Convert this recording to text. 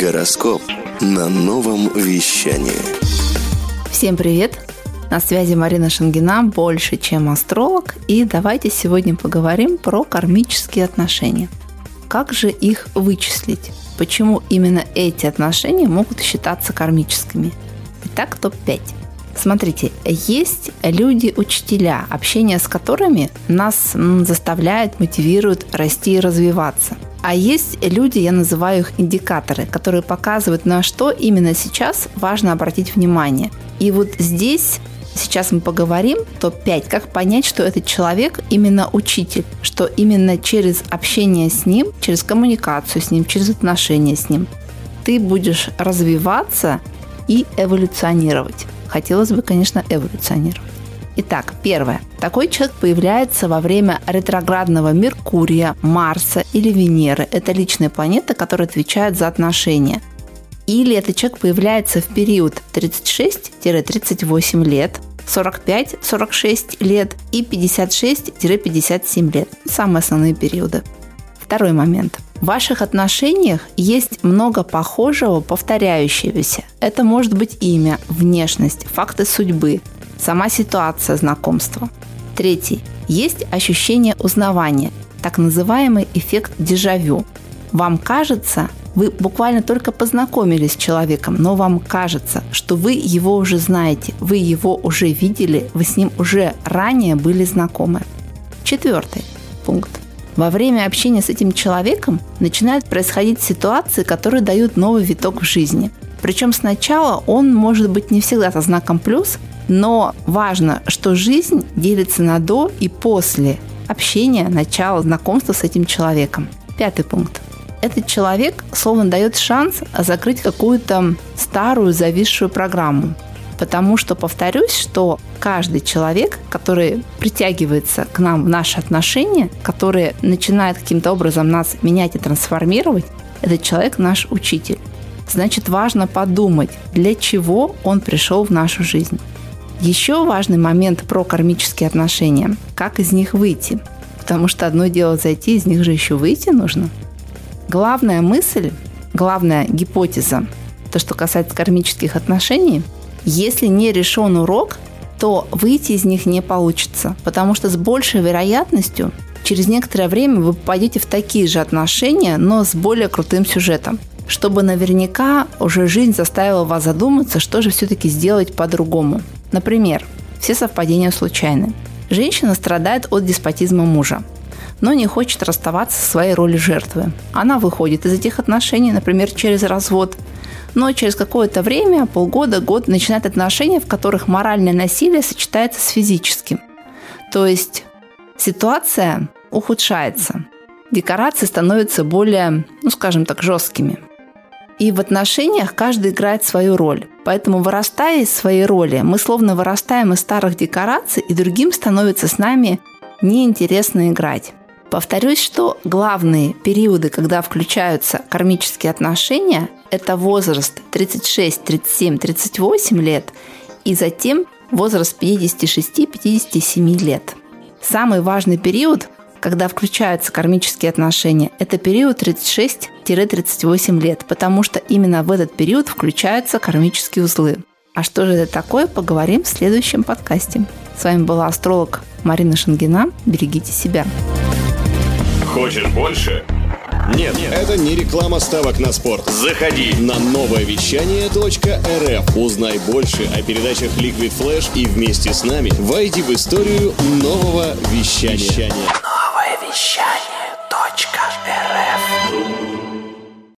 Гороскоп на новом вещании. Всем привет! На связи Марина Шангина, больше, чем астролог. И давайте сегодня поговорим про кармические отношения. Как же их вычислить? Почему именно эти отношения могут считаться кармическими? Итак, топ-5. Смотрите, есть люди-учителя, общение с которыми нас заставляет, мотивирует расти и развиваться. А есть люди, я называю их индикаторы, которые показывают, на что именно сейчас важно обратить внимание. И вот здесь Сейчас мы поговорим, топ-5, как понять, что этот человек именно учитель, что именно через общение с ним, через коммуникацию с ним, через отношения с ним, ты будешь развиваться и эволюционировать. Хотелось бы, конечно, эволюционировать. Итак, первое. Такой человек появляется во время ретроградного Меркурия, Марса или Венеры. Это личные планеты, которые отвечают за отношения. Или этот человек появляется в период 36-38 лет, 45-46 лет и 56-57 лет. Самые основные периоды. Второй момент. В ваших отношениях есть много похожего, повторяющегося. Это может быть имя, внешность, факты судьбы, сама ситуация знакомства. Третий. Есть ощущение узнавания, так называемый эффект дежавю. Вам кажется, вы буквально только познакомились с человеком, но вам кажется, что вы его уже знаете, вы его уже видели, вы с ним уже ранее были знакомы. Четвертый пункт. Во время общения с этим человеком начинают происходить ситуации, которые дают новый виток в жизни. Причем сначала он может быть не всегда со знаком плюс, но важно, что жизнь делится на до и после общения, начала знакомства с этим человеком. Пятый пункт. Этот человек словно дает шанс закрыть какую-то старую зависшую программу. Потому что, повторюсь, что каждый человек, который притягивается к нам в наши отношения, который начинает каким-то образом нас менять и трансформировать, этот человек наш учитель. Значит, важно подумать, для чего он пришел в нашу жизнь. Еще важный момент про кармические отношения. Как из них выйти? Потому что одно дело зайти, из них же еще выйти нужно. Главная мысль, главная гипотеза, то, что касается кармических отношений, если не решен урок, то выйти из них не получится, потому что с большей вероятностью через некоторое время вы попадете в такие же отношения, но с более крутым сюжетом чтобы наверняка уже жизнь заставила вас задуматься, что же все-таки сделать по-другому. Например, все совпадения случайны. Женщина страдает от деспотизма мужа, но не хочет расставаться со своей ролью жертвы. Она выходит из этих отношений, например, через развод, но через какое-то время, полгода, год, начинает отношения, в которых моральное насилие сочетается с физическим. То есть ситуация ухудшается, декорации становятся более, ну скажем так, жесткими. И в отношениях каждый играет свою роль. Поэтому, вырастая из своей роли, мы словно вырастаем из старых декораций, и другим становится с нами неинтересно играть. Повторюсь, что главные периоды, когда включаются кармические отношения, это возраст 36, 37, 38 лет и затем возраст 56-57 лет. Самый важный период когда включаются кармические отношения, это период 36-38 лет, потому что именно в этот период включаются кармические узлы. А что же это такое, поговорим в следующем подкасте. С вами была астролог Марина Шангина. Берегите себя. Хочешь больше? Нет, нет, это не реклама ставок на спорт. Заходи на новое вещание .рф. Узнай больше о передачах Liquid Flash и вместе с нами войди в историю нового вещания. вещания. shut